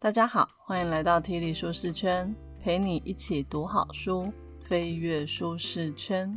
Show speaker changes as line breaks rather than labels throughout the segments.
大家好，欢迎来到体力舒适圈，陪你一起读好书，飞跃舒适圈。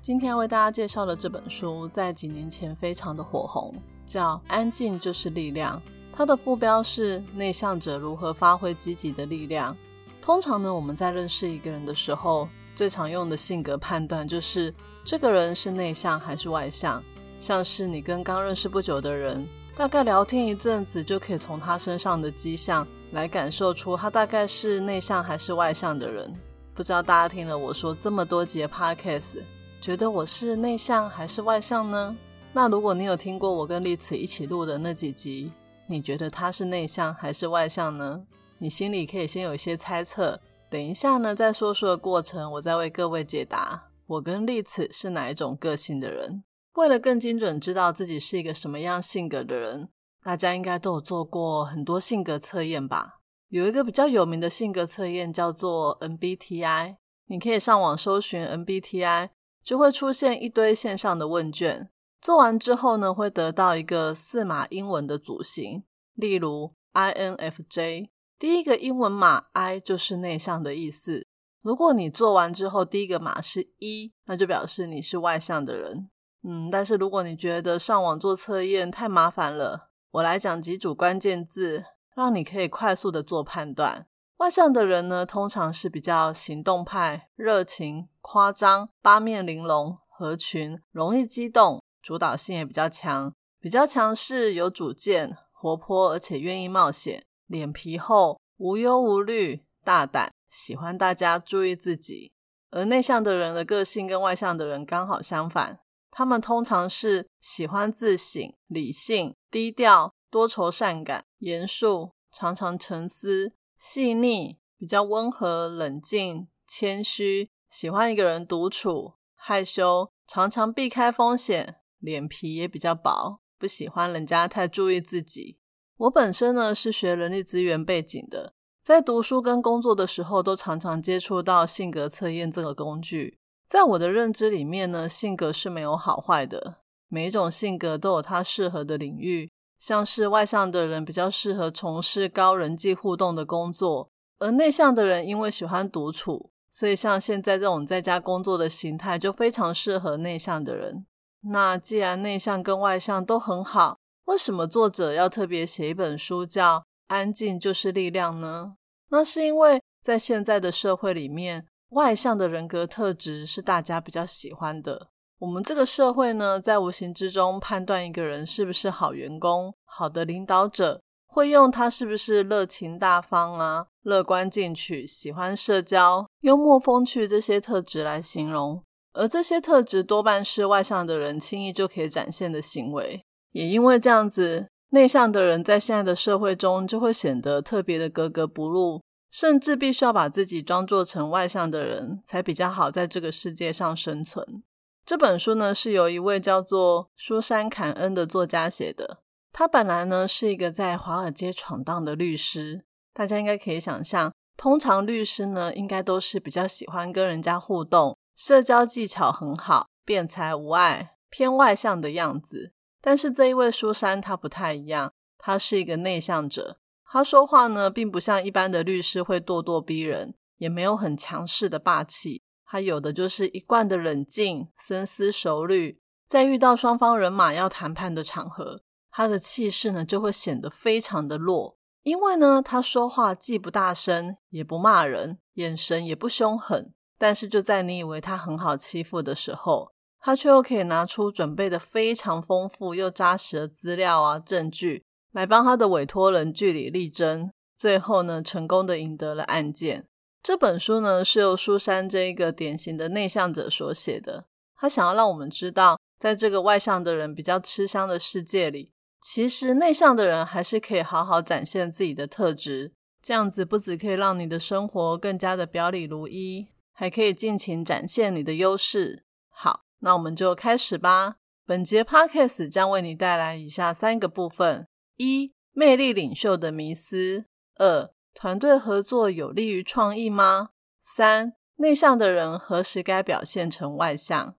今天为大家介绍的这本书，在几年前非常的火红，叫《安静就是力量》。它的副标是“内向者如何发挥积极的力量”。通常呢，我们在认识一个人的时候，最常用的性格判断就是这个人是内向还是外向。像是你跟刚认识不久的人，大概聊天一阵子，就可以从他身上的迹象。来感受出他大概是内向还是外向的人。不知道大家听了我说这么多节 podcast，觉得我是内向还是外向呢？那如果你有听过我跟丽慈一起录的那几集，你觉得他是内向还是外向呢？你心里可以先有一些猜测。等一下呢，在说书的过程，我再为各位解答我跟丽慈是哪一种个性的人。为了更精准知道自己是一个什么样性格的人。大家应该都有做过很多性格测验吧？有一个比较有名的性格测验叫做 MBTI，你可以上网搜寻 MBTI，就会出现一堆线上的问卷。做完之后呢，会得到一个四码英文的组型，例如 INFJ，第一个英文码 I 就是内向的意思。如果你做完之后第一个码是一，那就表示你是外向的人。嗯，但是如果你觉得上网做测验太麻烦了，我来讲几组关键字，让你可以快速的做判断。外向的人呢，通常是比较行动派、热情、夸张、八面玲珑、合群、容易激动、主导性也比较强，比较强势、有主见、活泼，而且愿意冒险，脸皮厚、无忧无虑、大胆，喜欢大家注意自己。而内向的人的个性跟外向的人刚好相反。他们通常是喜欢自省、理性、低调、多愁善感、严肃、常常沉思、细腻、比较温和、冷静、谦虚，喜欢一个人独处、害羞，常常避开风险，脸皮也比较薄，不喜欢人家太注意自己。我本身呢是学人力资源背景的，在读书跟工作的时候，都常常接触到性格测验这个工具。在我的认知里面呢，性格是没有好坏的，每一种性格都有它适合的领域。像是外向的人比较适合从事高人际互动的工作，而内向的人因为喜欢独处，所以像现在这种在家工作的形态就非常适合内向的人。那既然内向跟外向都很好，为什么作者要特别写一本书叫《安静就是力量》呢？那是因为在现在的社会里面。外向的人格特质是大家比较喜欢的。我们这个社会呢，在无形之中判断一个人是不是好员工、好的领导者，会用他是不是热情大方啊、乐观进取、喜欢社交、幽默风趣这些特质来形容。而这些特质多半是外向的人轻易就可以展现的行为。也因为这样子，内向的人在现在的社会中就会显得特别的格格不入。甚至必须要把自己装作成外向的人，才比较好在这个世界上生存。这本书呢，是由一位叫做舒珊·坎恩的作家写的。他本来呢是一个在华尔街闯荡的律师。大家应该可以想象，通常律师呢，应该都是比较喜欢跟人家互动，社交技巧很好，辩才无碍，偏外向的样子。但是这一位舒珊，他不太一样，他是一个内向者。他说话呢，并不像一般的律师会咄咄逼人，也没有很强势的霸气。他有的就是一贯的冷静、深思熟虑。在遇到双方人马要谈判的场合，他的气势呢就会显得非常的弱。因为呢，他说话既不大声，也不骂人，眼神也不凶狠。但是就在你以为他很好欺负的时候，他却又可以拿出准备的非常丰富又扎实的资料啊、证据。来帮他的委托人据理力争，最后呢，成功的赢得了案件。这本书呢，是由苏珊这一个典型的内向者所写的。他想要让我们知道，在这个外向的人比较吃香的世界里，其实内向的人还是可以好好展现自己的特质。这样子不只可以让你的生活更加的表里如一，还可以尽情展现你的优势。好，那我们就开始吧。本节 podcast 将为你带来以下三个部分。一、魅力领袖的迷思；二、团队合作有利于创意吗？三、内向的人何时该表现成外向？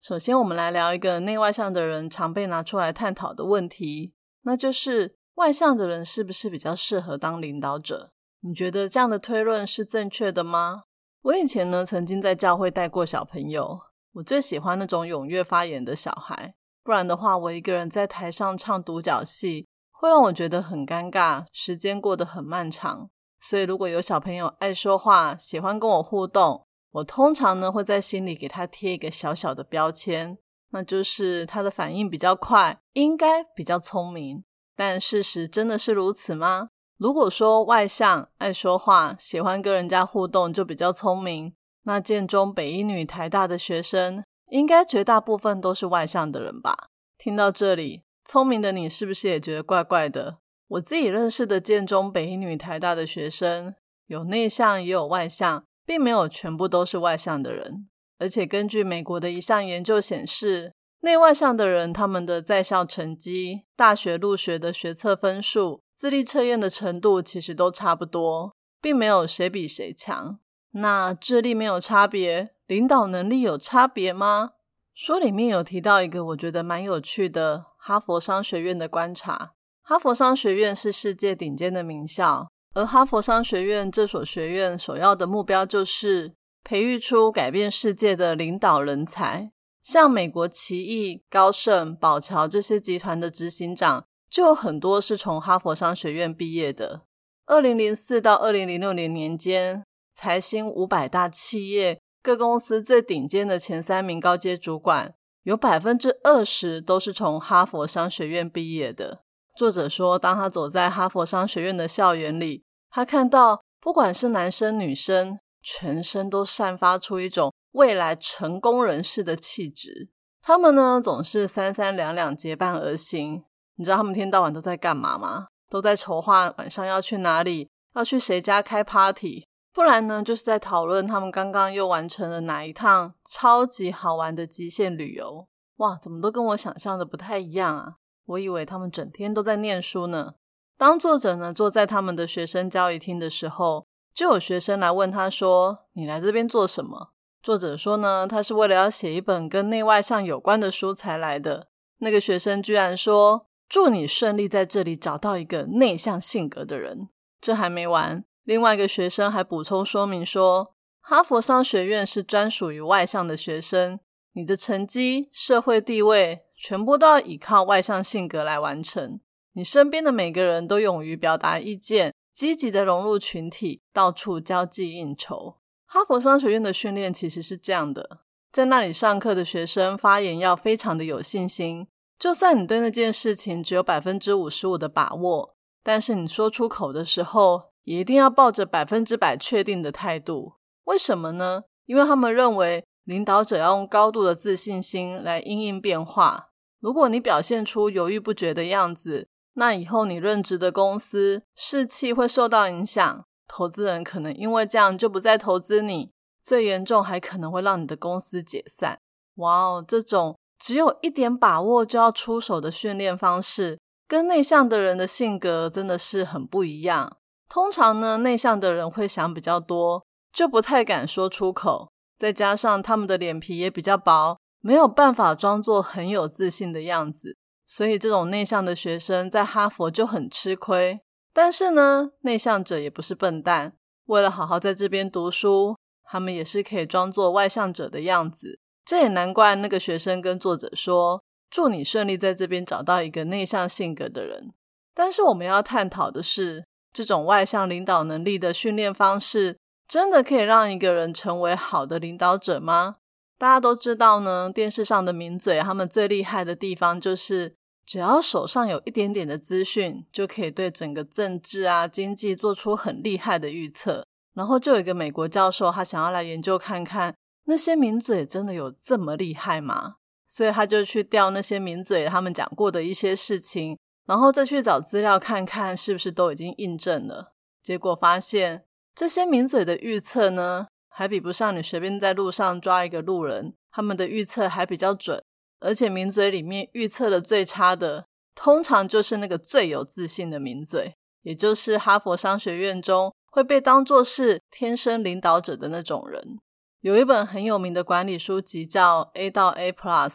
首先，我们来聊一个内外向的人常被拿出来探讨的问题，那就是外向的人是不是比较适合当领导者？你觉得这样的推论是正确的吗？我以前呢，曾经在教会带过小朋友，我最喜欢那种踊跃发言的小孩，不然的话，我一个人在台上唱独角戏，会让我觉得很尴尬，时间过得很漫长。所以，如果有小朋友爱说话，喜欢跟我互动，我通常呢会在心里给他贴一个小小的标签，那就是他的反应比较快，应该比较聪明。但事实真的是如此吗？如果说外向、爱说话、喜欢跟人家互动就比较聪明，那建中、北一女、台大的学生应该绝大部分都是外向的人吧？听到这里，聪明的你是不是也觉得怪怪的？我自己认识的建中、北一女、台大的学生，有内向也有外向，并没有全部都是外向的人。而且根据美国的一项研究显示，内外向的人他们的在校成绩、大学入学的学测分数。智力测验的程度其实都差不多，并没有谁比谁强。那智力没有差别，领导能力有差别吗？书里面有提到一个我觉得蛮有趣的哈佛商学院的观察。哈佛商学院是世界顶尖的名校，而哈佛商学院这所学院首要的目标就是培育出改变世界的领导人才，像美国奇异、高盛、宝桥这些集团的执行长。就有很多是从哈佛商学院毕业的。二零零四到二零零六年年间，财新五百大企业各公司最顶尖的前三名高阶主管，有百分之二十都是从哈佛商学院毕业的。作者说，当他走在哈佛商学院的校园里，他看到不管是男生女生，全身都散发出一种未来成功人士的气质。他们呢，总是三三两两结伴而行。你知道他们天到晚都在干嘛吗？都在筹划晚上要去哪里，要去谁家开 party，不然呢，就是在讨论他们刚刚又完成了哪一趟超级好玩的极限旅游。哇，怎么都跟我想象的不太一样啊！我以为他们整天都在念书呢。当作者呢坐在他们的学生交易厅的时候，就有学生来问他说：“你来这边做什么？”作者说呢，他是为了要写一本跟内外向有关的书才来的。那个学生居然说。祝你顺利在这里找到一个内向性格的人。这还没完，另外一个学生还补充说明说，哈佛商学院是专属于外向的学生，你的成绩、社会地位全部都要依靠外向性格来完成。你身边的每个人都勇于表达意见，积极的融入群体，到处交际应酬。哈佛商学院的训练其实是这样的，在那里上课的学生发言要非常的有信心。就算你对那件事情只有百分之五十五的把握，但是你说出口的时候，也一定要抱着百分之百确定的态度。为什么呢？因为他们认为领导者要用高度的自信心来应应变化。如果你表现出犹豫不决的样子，那以后你任职的公司士气会受到影响，投资人可能因为这样就不再投资你，最严重还可能会让你的公司解散。哇哦，这种。只有一点把握就要出手的训练方式，跟内向的人的性格真的是很不一样。通常呢，内向的人会想比较多，就不太敢说出口。再加上他们的脸皮也比较薄，没有办法装作很有自信的样子。所以这种内向的学生在哈佛就很吃亏。但是呢，内向者也不是笨蛋，为了好好在这边读书，他们也是可以装作外向者的样子。这也难怪那个学生跟作者说：“祝你顺利在这边找到一个内向性格的人。”但是我们要探讨的是，这种外向领导能力的训练方式，真的可以让一个人成为好的领导者吗？大家都知道呢，电视上的名嘴，他们最厉害的地方就是，只要手上有一点点的资讯，就可以对整个政治啊、经济做出很厉害的预测。然后就有一个美国教授，他想要来研究看看。那些名嘴真的有这么厉害吗？所以他就去调那些名嘴他们讲过的一些事情，然后再去找资料看看是不是都已经印证了。结果发现这些名嘴的预测呢，还比不上你随便在路上抓一个路人，他们的预测还比较准。而且名嘴里面预测的最差的，通常就是那个最有自信的名嘴，也就是哈佛商学院中会被当作是天生领导者的那种人。有一本很有名的管理书籍叫《A 到 A Plus》，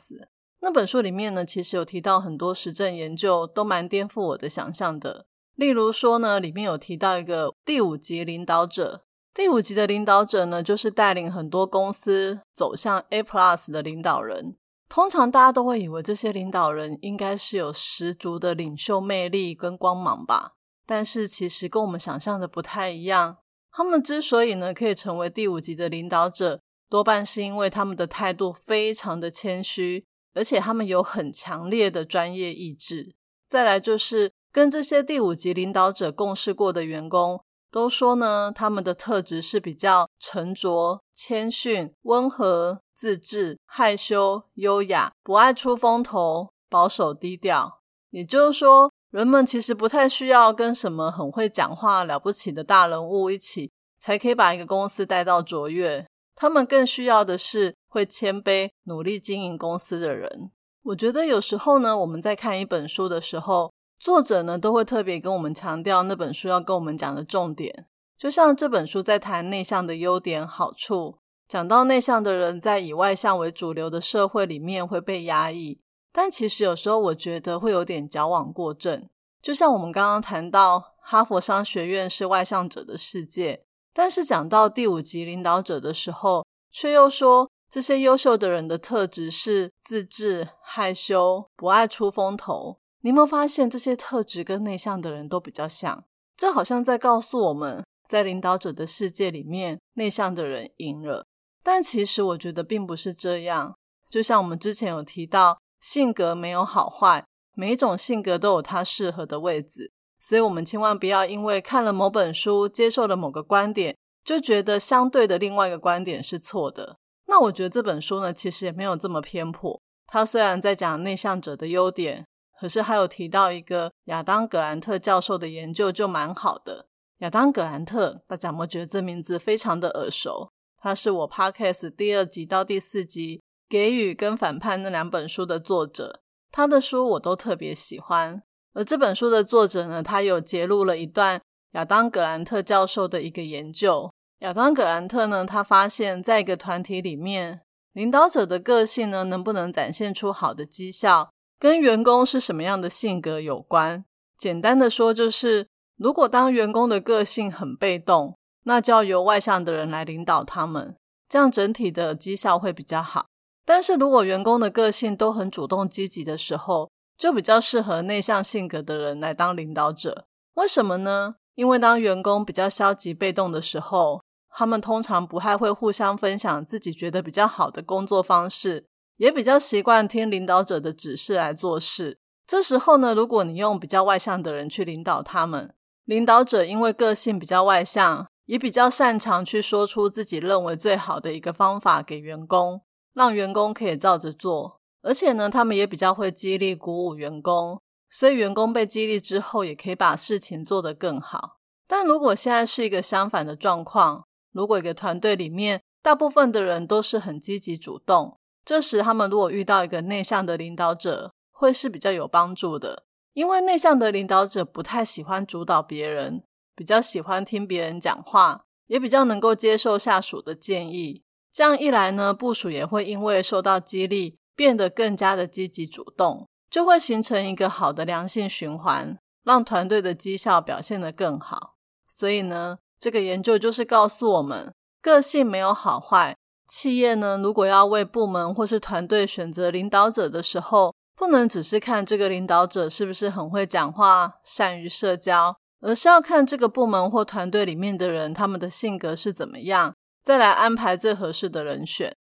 那本书里面呢，其实有提到很多实证研究，都蛮颠覆我的想象的。例如说呢，里面有提到一个第五级领导者，第五级的领导者呢，就是带领很多公司走向 A Plus 的领导人。通常大家都会以为这些领导人应该是有十足的领袖魅力跟光芒吧，但是其实跟我们想象的不太一样。他们之所以呢可以成为第五级的领导者，多半是因为他们的态度非常的谦虚，而且他们有很强烈的专业意志。再来就是跟这些第五级领导者共事过的员工都说呢，他们的特质是比较沉着、谦逊、温和。自制、害羞、优雅，不爱出风头，保守低调。也就是说，人们其实不太需要跟什么很会讲话、了不起的大人物一起，才可以把一个公司带到卓越。他们更需要的是会谦卑、努力经营公司的人。我觉得有时候呢，我们在看一本书的时候，作者呢都会特别跟我们强调那本书要跟我们讲的重点。就像这本书在谈内向的优点、好处。讲到内向的人在以外向为主流的社会里面会被压抑，但其实有时候我觉得会有点矫枉过正。就像我们刚刚谈到哈佛商学院是外向者的世界，但是讲到第五级领导者的时候，却又说这些优秀的人的特质是自制、害羞、不爱出风头。你有没有发现这些特质跟内向的人都比较像？这好像在告诉我们在领导者的世界里面，内向的人赢了。但其实我觉得并不是这样，就像我们之前有提到，性格没有好坏，每一种性格都有它适合的位置，所以我们千万不要因为看了某本书，接受了某个观点，就觉得相对的另外一个观点是错的。那我觉得这本书呢，其实也没有这么偏颇。它虽然在讲内向者的优点，可是还有提到一个亚当·格兰特教授的研究，就蛮好的。亚当·格兰特，大家有没有觉得这名字非常的耳熟？他是我 Podcast 第二集到第四集给予跟反叛那两本书的作者，他的书我都特别喜欢。而这本书的作者呢，他有揭露了一段亚当格兰特教授的一个研究。亚当格兰特呢，他发现在一个团体里面，领导者的个性呢，能不能展现出好的绩效，跟员工是什么样的性格有关。简单的说，就是如果当员工的个性很被动。那就要由外向的人来领导他们，这样整体的绩效会比较好。但是如果员工的个性都很主动积极的时候，就比较适合内向性格的人来当领导者。为什么呢？因为当员工比较消极被动的时候，他们通常不太会互相分享自己觉得比较好的工作方式，也比较习惯听领导者的指示来做事。这时候呢，如果你用比较外向的人去领导他们，领导者因为个性比较外向。也比较擅长去说出自己认为最好的一个方法给员工，让员工可以照着做。而且呢，他们也比较会激励鼓舞员工，所以员工被激励之后，也可以把事情做得更好。但如果现在是一个相反的状况，如果一个团队里面大部分的人都是很积极主动，这时他们如果遇到一个内向的领导者，会是比较有帮助的，因为内向的领导者不太喜欢主导别人。比较喜欢听别人讲话，也比较能够接受下属的建议。这样一来呢，部署也会因为受到激励，变得更加的积极主动，就会形成一个好的良性循环，让团队的绩效表现得更好。所以呢，这个研究就是告诉我们，个性没有好坏。企业呢，如果要为部门或是团队选择领导者的时候，不能只是看这个领导者是不是很会讲话、善于社交。而是要看这个部门或团队里面的人，他们的性格是怎么样，再来安排最合适的人选。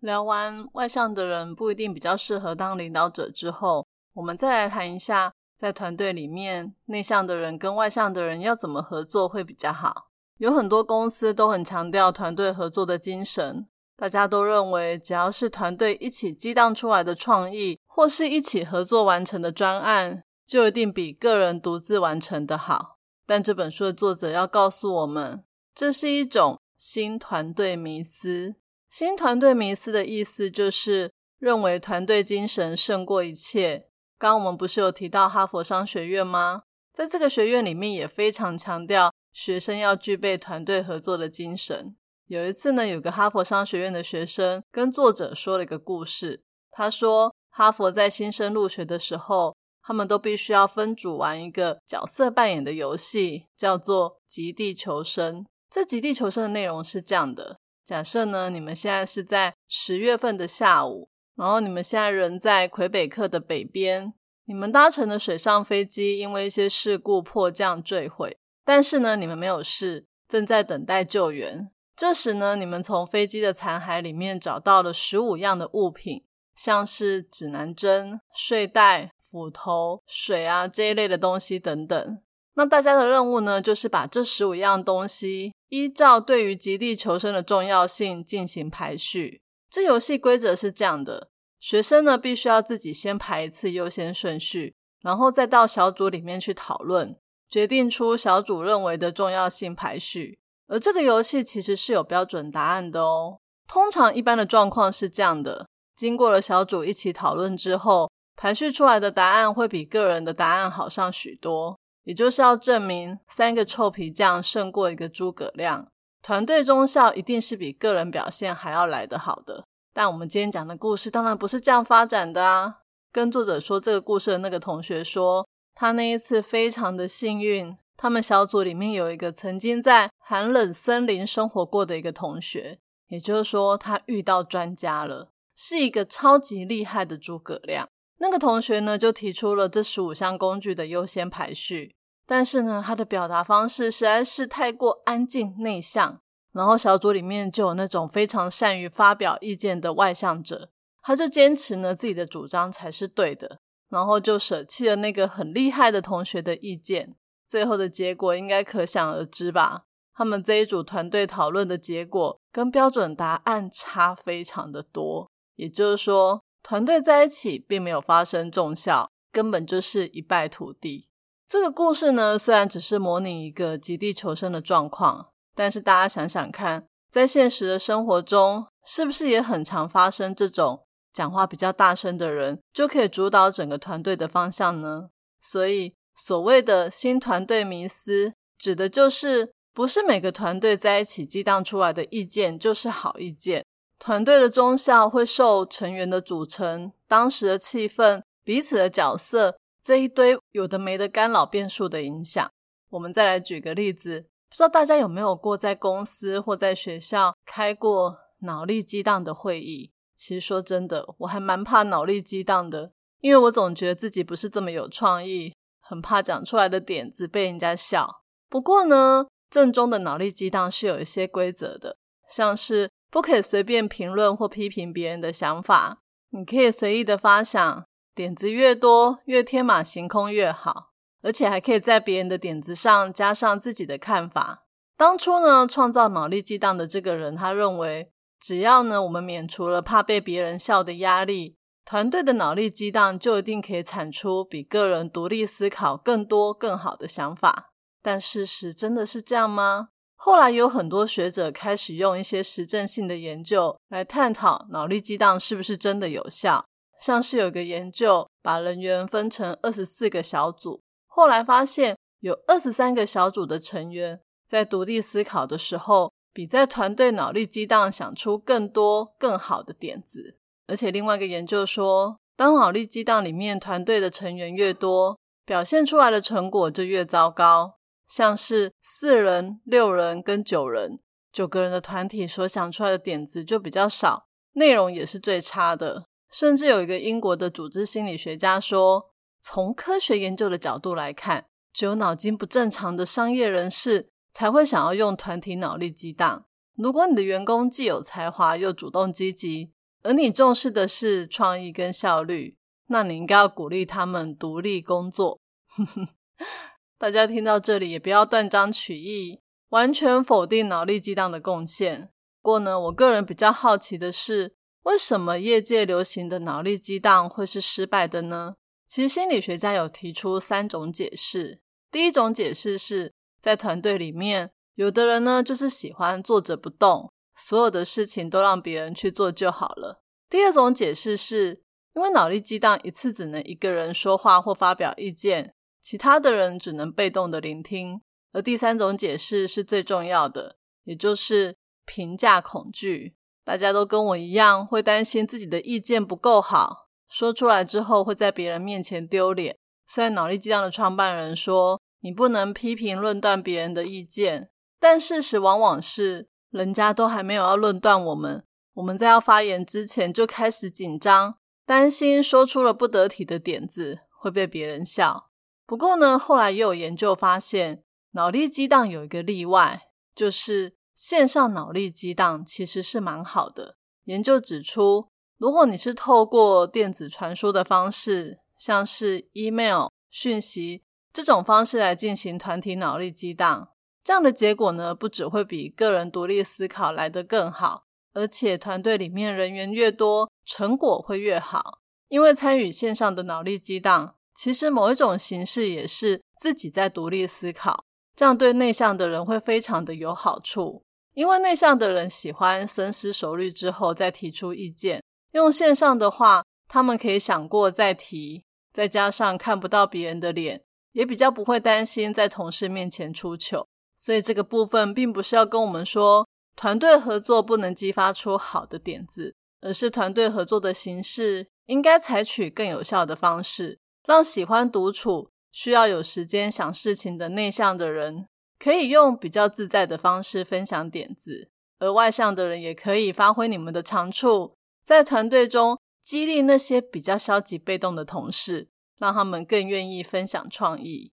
聊完外向的人不一定比较适合当领导者之后，我们再来谈一下，在团队里面内向的人跟外向的人要怎么合作会比较好。有很多公司都很强调团队合作的精神，大家都认为只要是团队一起激荡出来的创意，或是一起合作完成的专案，就一定比个人独自完成的好。但这本书的作者要告诉我们，这是一种新团队迷思。新团队迷思的意思就是认为团队精神胜过一切。刚刚我们不是有提到哈佛商学院吗？在这个学院里面也非常强调学生要具备团队合作的精神。有一次呢，有个哈佛商学院的学生跟作者说了一个故事。他说，哈佛在新生入学的时候，他们都必须要分组玩一个角色扮演的游戏，叫做“极地求生”。这“极地求生”的内容是这样的：假设呢，你们现在是在十月份的下午，然后你们现在人在魁北克的北边，你们搭乘的水上飞机因为一些事故迫降坠毁，但是呢，你们没有事，正在等待救援。这时呢，你们从飞机的残骸里面找到了十五样的物品。像是指南针、睡袋、斧头、水啊这一类的东西等等。那大家的任务呢，就是把这十五样东西依照对于极地求生的重要性进行排序。这游戏规则是这样的：学生呢必须要自己先排一次优先顺序，然后再到小组里面去讨论，决定出小组认为的重要性排序。而这个游戏其实是有标准答案的哦。通常一般的状况是这样的。经过了小组一起讨论之后，排序出来的答案会比个人的答案好上许多。也就是要证明三个臭皮匠胜过一个诸葛亮，团队中效一定是比个人表现还要来得好的。但我们今天讲的故事当然不是这样发展的啊！跟作者说这个故事的那个同学说，他那一次非常的幸运，他们小组里面有一个曾经在寒冷森林生活过的一个同学，也就是说他遇到专家了。是一个超级厉害的诸葛亮。那个同学呢，就提出了这十五项工具的优先排序。但是呢，他的表达方式实在是太过安静内向。然后小组里面就有那种非常善于发表意见的外向者，他就坚持呢自己的主张才是对的，然后就舍弃了那个很厉害的同学的意见。最后的结果应该可想而知吧？他们这一组团队讨论的结果跟标准答案差非常的多。也就是说，团队在一起并没有发生重效，根本就是一败涂地。这个故事呢，虽然只是模拟一个极地求生的状况，但是大家想想看，在现实的生活中，是不是也很常发生这种讲话比较大声的人就可以主导整个团队的方向呢？所以，所谓的新团队迷思，指的就是不是每个团队在一起激荡出来的意见就是好意见。团队的忠效会受成员的组成、当时的气氛、彼此的角色这一堆有的没的干扰变数的影响。我们再来举个例子，不知道大家有没有过在公司或在学校开过脑力激荡的会议？其实说真的，我还蛮怕脑力激荡的，因为我总觉得自己不是这么有创意，很怕讲出来的点子被人家笑。不过呢，正宗的脑力激荡是有一些规则的，像是。不可以随便评论或批评别人的想法。你可以随意的发想，点子越多，越天马行空越好，而且还可以在别人的点子上加上自己的看法。当初呢，创造脑力激荡的这个人，他认为，只要呢我们免除了怕被别人笑的压力，团队的脑力激荡就一定可以产出比个人独立思考更多更好的想法。但事实真的是这样吗？后来有很多学者开始用一些实证性的研究来探讨脑力激荡是不是真的有效。像是有个研究把人员分成二十四个小组，后来发现有二十三个小组的成员在独立思考的时候，比在团队脑力激荡想出更多更好的点子。而且另外一个研究说，当脑力激荡里面团队的成员越多，表现出来的成果就越糟糕。像是四人、六人跟九人，九个人的团体所想出来的点子就比较少，内容也是最差的。甚至有一个英国的组织心理学家说，从科学研究的角度来看，只有脑筋不正常的商业人士才会想要用团体脑力激荡。如果你的员工既有才华又主动积极，而你重视的是创意跟效率，那你应该要鼓励他们独立工作。大家听到这里也不要断章取义，完全否定脑力激荡的贡献。不过呢，我个人比较好奇的是，为什么业界流行的脑力激荡会是失败的呢？其实心理学家有提出三种解释。第一种解释是在团队里面，有的人呢就是喜欢坐着不动，所有的事情都让别人去做就好了。第二种解释是因为脑力激荡一次只能一个人说话或发表意见。其他的人只能被动的聆听，而第三种解释是最重要的，也就是评价恐惧。大家都跟我一样，会担心自己的意见不够好，说出来之后会在别人面前丢脸。虽然脑力激荡的创办人说你不能批评论断别人的意见，但事实往往是人家都还没有要论断我们，我们在要发言之前就开始紧张，担心说出了不得体的点子会被别人笑。不过呢，后来也有研究发现，脑力激荡有一个例外，就是线上脑力激荡其实是蛮好的。研究指出，如果你是透过电子传输的方式，像是 email 讯息这种方式来进行团体脑力激荡，这样的结果呢，不只会比个人独立思考来得更好，而且团队里面人员越多，成果会越好。因为参与线上的脑力激荡。其实某一种形式也是自己在独立思考，这样对内向的人会非常的有好处。因为内向的人喜欢深思熟虑之后再提出意见，用线上的话，他们可以想过再提，再加上看不到别人的脸，也比较不会担心在同事面前出糗。所以这个部分并不是要跟我们说团队合作不能激发出好的点子，而是团队合作的形式应该采取更有效的方式。让喜欢独处、需要有时间想事情的内向的人，可以用比较自在的方式分享点子；而外向的人也可以发挥你们的长处，在团队中激励那些比较消极被动的同事，让他们更愿意分享创意。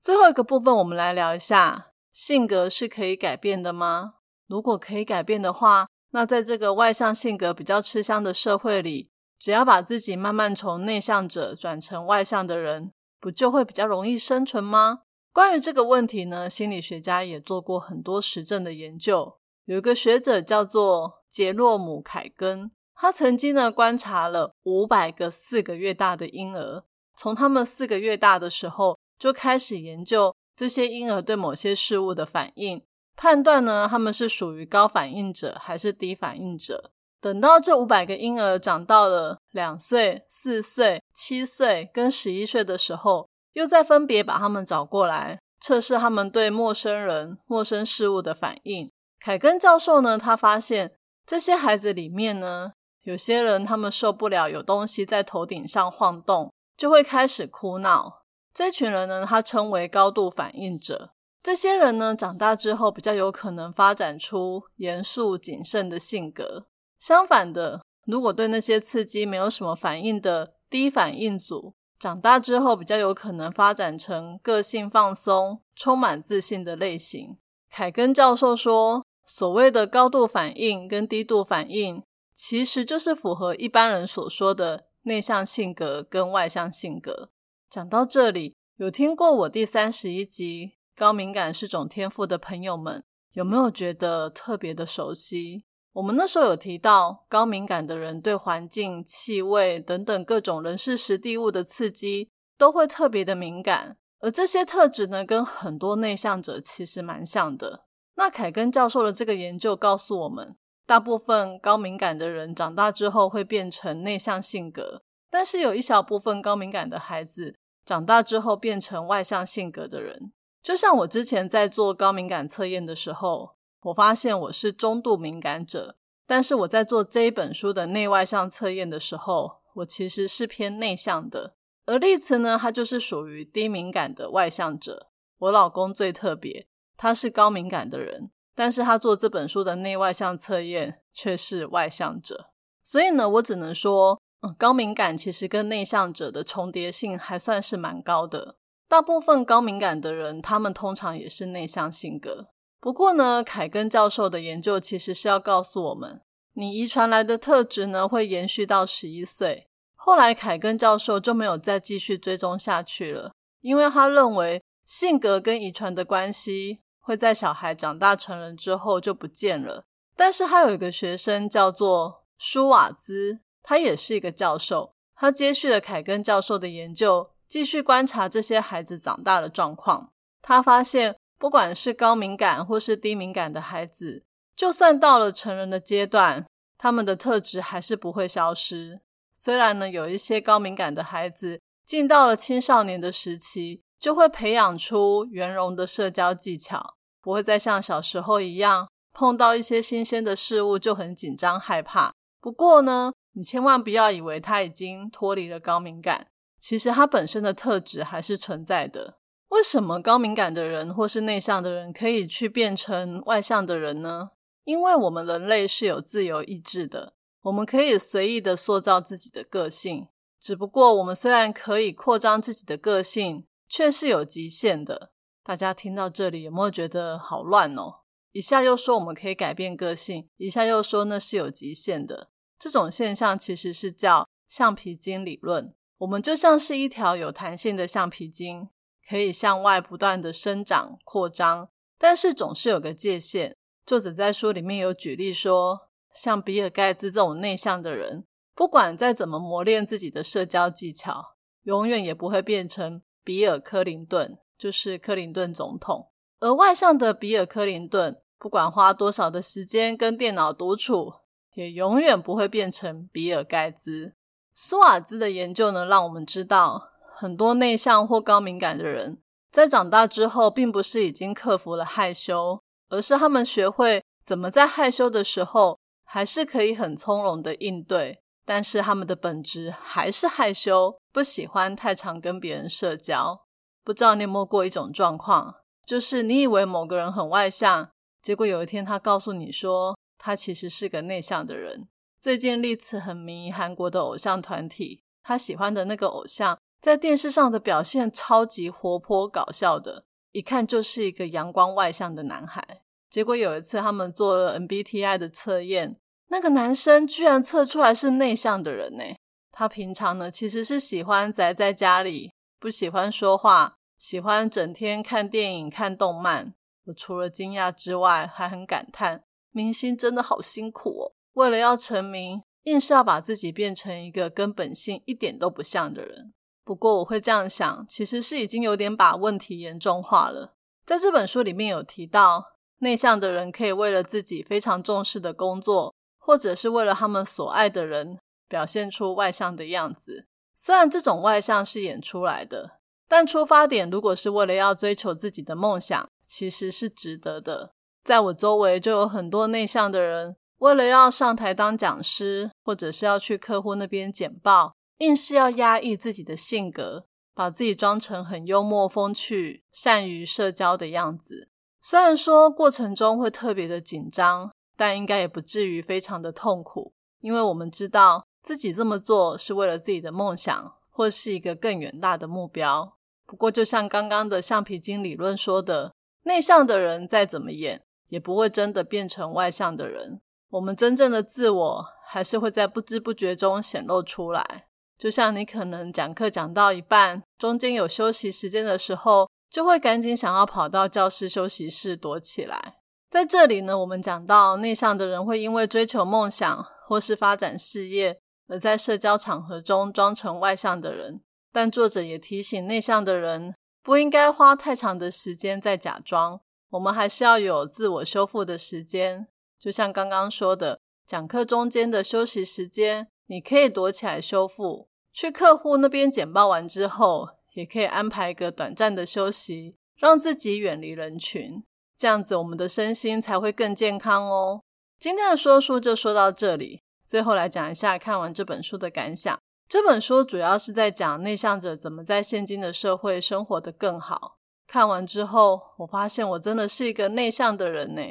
最后一个部分，我们来聊一下：性格是可以改变的吗？如果可以改变的话，那在这个外向性格比较吃香的社会里。只要把自己慢慢从内向者转成外向的人，不就会比较容易生存吗？关于这个问题呢，心理学家也做过很多实证的研究。有一个学者叫做杰洛姆·凯根，他曾经呢观察了五百个四个月大的婴儿，从他们四个月大的时候就开始研究这些婴儿对某些事物的反应，判断呢他们是属于高反应者还是低反应者。等到这五百个婴儿长到了两岁、四岁、七岁跟十一岁的时候，又再分别把他们找过来测试他们对陌生人、陌生事物的反应。凯根教授呢，他发现这些孩子里面呢，有些人他们受不了有东西在头顶上晃动，就会开始哭闹。这群人呢，他称为高度反应者。这些人呢，长大之后比较有可能发展出严肃谨慎的性格。相反的，如果对那些刺激没有什么反应的低反应组，长大之后比较有可能发展成个性放松、充满自信的类型。凯根教授说，所谓的高度反应跟低度反应，其实就是符合一般人所说的内向性格跟外向性格。讲到这里，有听过我第三十一集《高敏感是种天赋》的朋友们，有没有觉得特别的熟悉？我们那时候有提到，高敏感的人对环境、气味等等各种人事实地物的刺激都会特别的敏感，而这些特质呢，跟很多内向者其实蛮像的。那凯根教授的这个研究告诉我们，大部分高敏感的人长大之后会变成内向性格，但是有一小部分高敏感的孩子长大之后变成外向性格的人。就像我之前在做高敏感测验的时候。我发现我是中度敏感者，但是我在做这一本书的内外向测验的时候，我其实是偏内向的。而丽慈呢，她就是属于低敏感的外向者。我老公最特别，他是高敏感的人，但是他做这本书的内外向测验却是外向者。所以呢，我只能说，嗯，高敏感其实跟内向者的重叠性还算是蛮高的。大部分高敏感的人，他们通常也是内向性格。不过呢，凯根教授的研究其实是要告诉我们，你遗传来的特质呢会延续到十一岁。后来凯根教授就没有再继续追踪下去了，因为他认为性格跟遗传的关系会在小孩长大成人之后就不见了。但是他有一个学生叫做舒瓦兹，他也是一个教授，他接续了凯根教授的研究，继续观察这些孩子长大的状况。他发现。不管是高敏感或是低敏感的孩子，就算到了成人的阶段，他们的特质还是不会消失。虽然呢，有一些高敏感的孩子进到了青少年的时期，就会培养出圆融的社交技巧，不会再像小时候一样碰到一些新鲜的事物就很紧张害怕。不过呢，你千万不要以为他已经脱离了高敏感，其实他本身的特质还是存在的。为什么高敏感的人或是内向的人可以去变成外向的人呢？因为我们人类是有自由意志的，我们可以随意的塑造自己的个性。只不过，我们虽然可以扩张自己的个性，却是有极限的。大家听到这里有没有觉得好乱哦？一下又说我们可以改变个性，一下又说那是有极限的。这种现象其实是叫橡皮筋理论。我们就像是一条有弹性的橡皮筋。可以向外不断的生长扩张，但是总是有个界限。作者在书里面有举例说，像比尔盖茨这种内向的人，不管再怎么磨练自己的社交技巧，永远也不会变成比尔·克林顿，就是克林顿总统。而外向的比尔·克林顿，不管花多少的时间跟电脑独处，也永远不会变成比尔盖茨。苏瓦兹的研究呢，让我们知道。很多内向或高敏感的人，在长大之后，并不是已经克服了害羞，而是他们学会怎么在害羞的时候，还是可以很从容的应对。但是他们的本质还是害羞，不喜欢太常跟别人社交。不知道你有没有过一种状况，就是你以为某个人很外向，结果有一天他告诉你说，他其实是个内向的人。最近丽慈很迷韩国的偶像团体，他喜欢的那个偶像。在电视上的表现超级活泼搞笑的，一看就是一个阳光外向的男孩。结果有一次他们做了 MBTI 的测验，那个男生居然测出来是内向的人呢。他平常呢其实是喜欢宅在家里，不喜欢说话，喜欢整天看电影、看动漫。我除了惊讶之外，还很感叹，明星真的好辛苦哦，为了要成名，硬是要把自己变成一个跟本性一点都不像的人。不过我会这样想，其实是已经有点把问题严重化了。在这本书里面有提到，内向的人可以为了自己非常重视的工作，或者是为了他们所爱的人，表现出外向的样子。虽然这种外向是演出来的，但出发点如果是为了要追求自己的梦想，其实是值得的。在我周围就有很多内向的人，为了要上台当讲师，或者是要去客户那边简报。硬是要压抑自己的性格，把自己装成很幽默风趣、善于社交的样子。虽然说过程中会特别的紧张，但应该也不至于非常的痛苦，因为我们知道自己这么做是为了自己的梦想，或是一个更远大的目标。不过，就像刚刚的橡皮筋理论说的，内向的人再怎么演，也不会真的变成外向的人。我们真正的自我，还是会在不知不觉中显露出来。就像你可能讲课讲到一半，中间有休息时间的时候，就会赶紧想要跑到教室休息室躲起来。在这里呢，我们讲到内向的人会因为追求梦想或是发展事业，而在社交场合中装成外向的人。但作者也提醒内向的人，不应该花太长的时间在假装，我们还是要有自我修复的时间。就像刚刚说的，讲课中间的休息时间。你可以躲起来修复，去客户那边简报完之后，也可以安排一个短暂的休息，让自己远离人群，这样子我们的身心才会更健康哦。今天的说书就说到这里，最后来讲一下看完这本书的感想。这本书主要是在讲内向者怎么在现今的社会生活的更好。看完之后，我发现我真的是一个内向的人呢。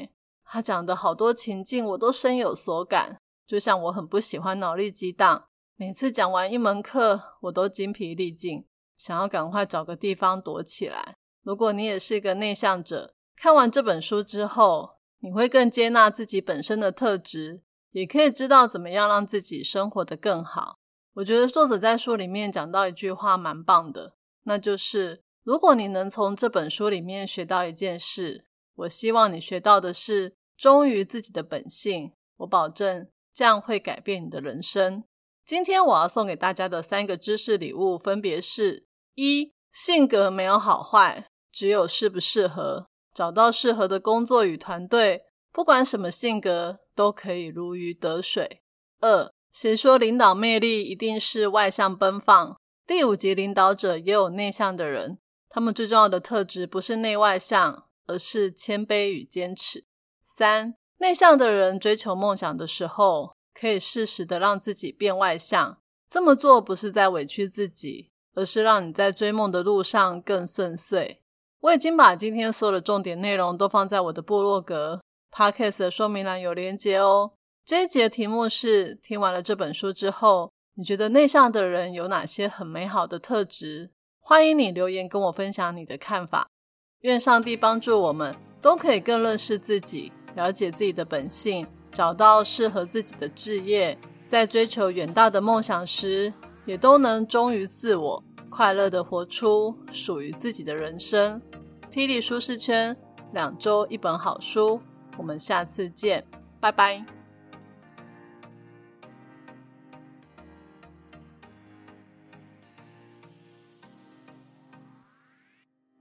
他讲的好多情境，我都深有所感。就像我很不喜欢脑力激荡，每次讲完一门课，我都精疲力尽，想要赶快找个地方躲起来。如果你也是一个内向者，看完这本书之后，你会更接纳自己本身的特质，也可以知道怎么样让自己生活的更好。我觉得作者在书里面讲到一句话蛮棒的，那就是如果你能从这本书里面学到一件事，我希望你学到的是忠于自己的本性。我保证。这样会改变你的人生。今天我要送给大家的三个知识礼物，分别是：一、性格没有好坏，只有适不适合。找到适合的工作与团队，不管什么性格都可以如鱼得水。二、谁说领导魅力一定是外向奔放？第五级领导者也有内向的人，他们最重要的特质不是内外向，而是谦卑与坚持。三。内向的人追求梦想的时候，可以适时的让自己变外向。这么做不是在委屈自己，而是让你在追梦的路上更顺遂。我已经把今天所有的重点内容都放在我的部落格 podcast 的说明栏有连结哦。这一节的题目是：听完了这本书之后，你觉得内向的人有哪些很美好的特质？欢迎你留言跟我分享你的看法。愿上帝帮助我们都可以更认识自己，了解自己的本性，找到适合自己的志业，在追求远大的梦想时，也都能忠于自我。快乐的活出属于自己的人生。T 力舒适圈，两周一本好书。我们下次见，拜拜。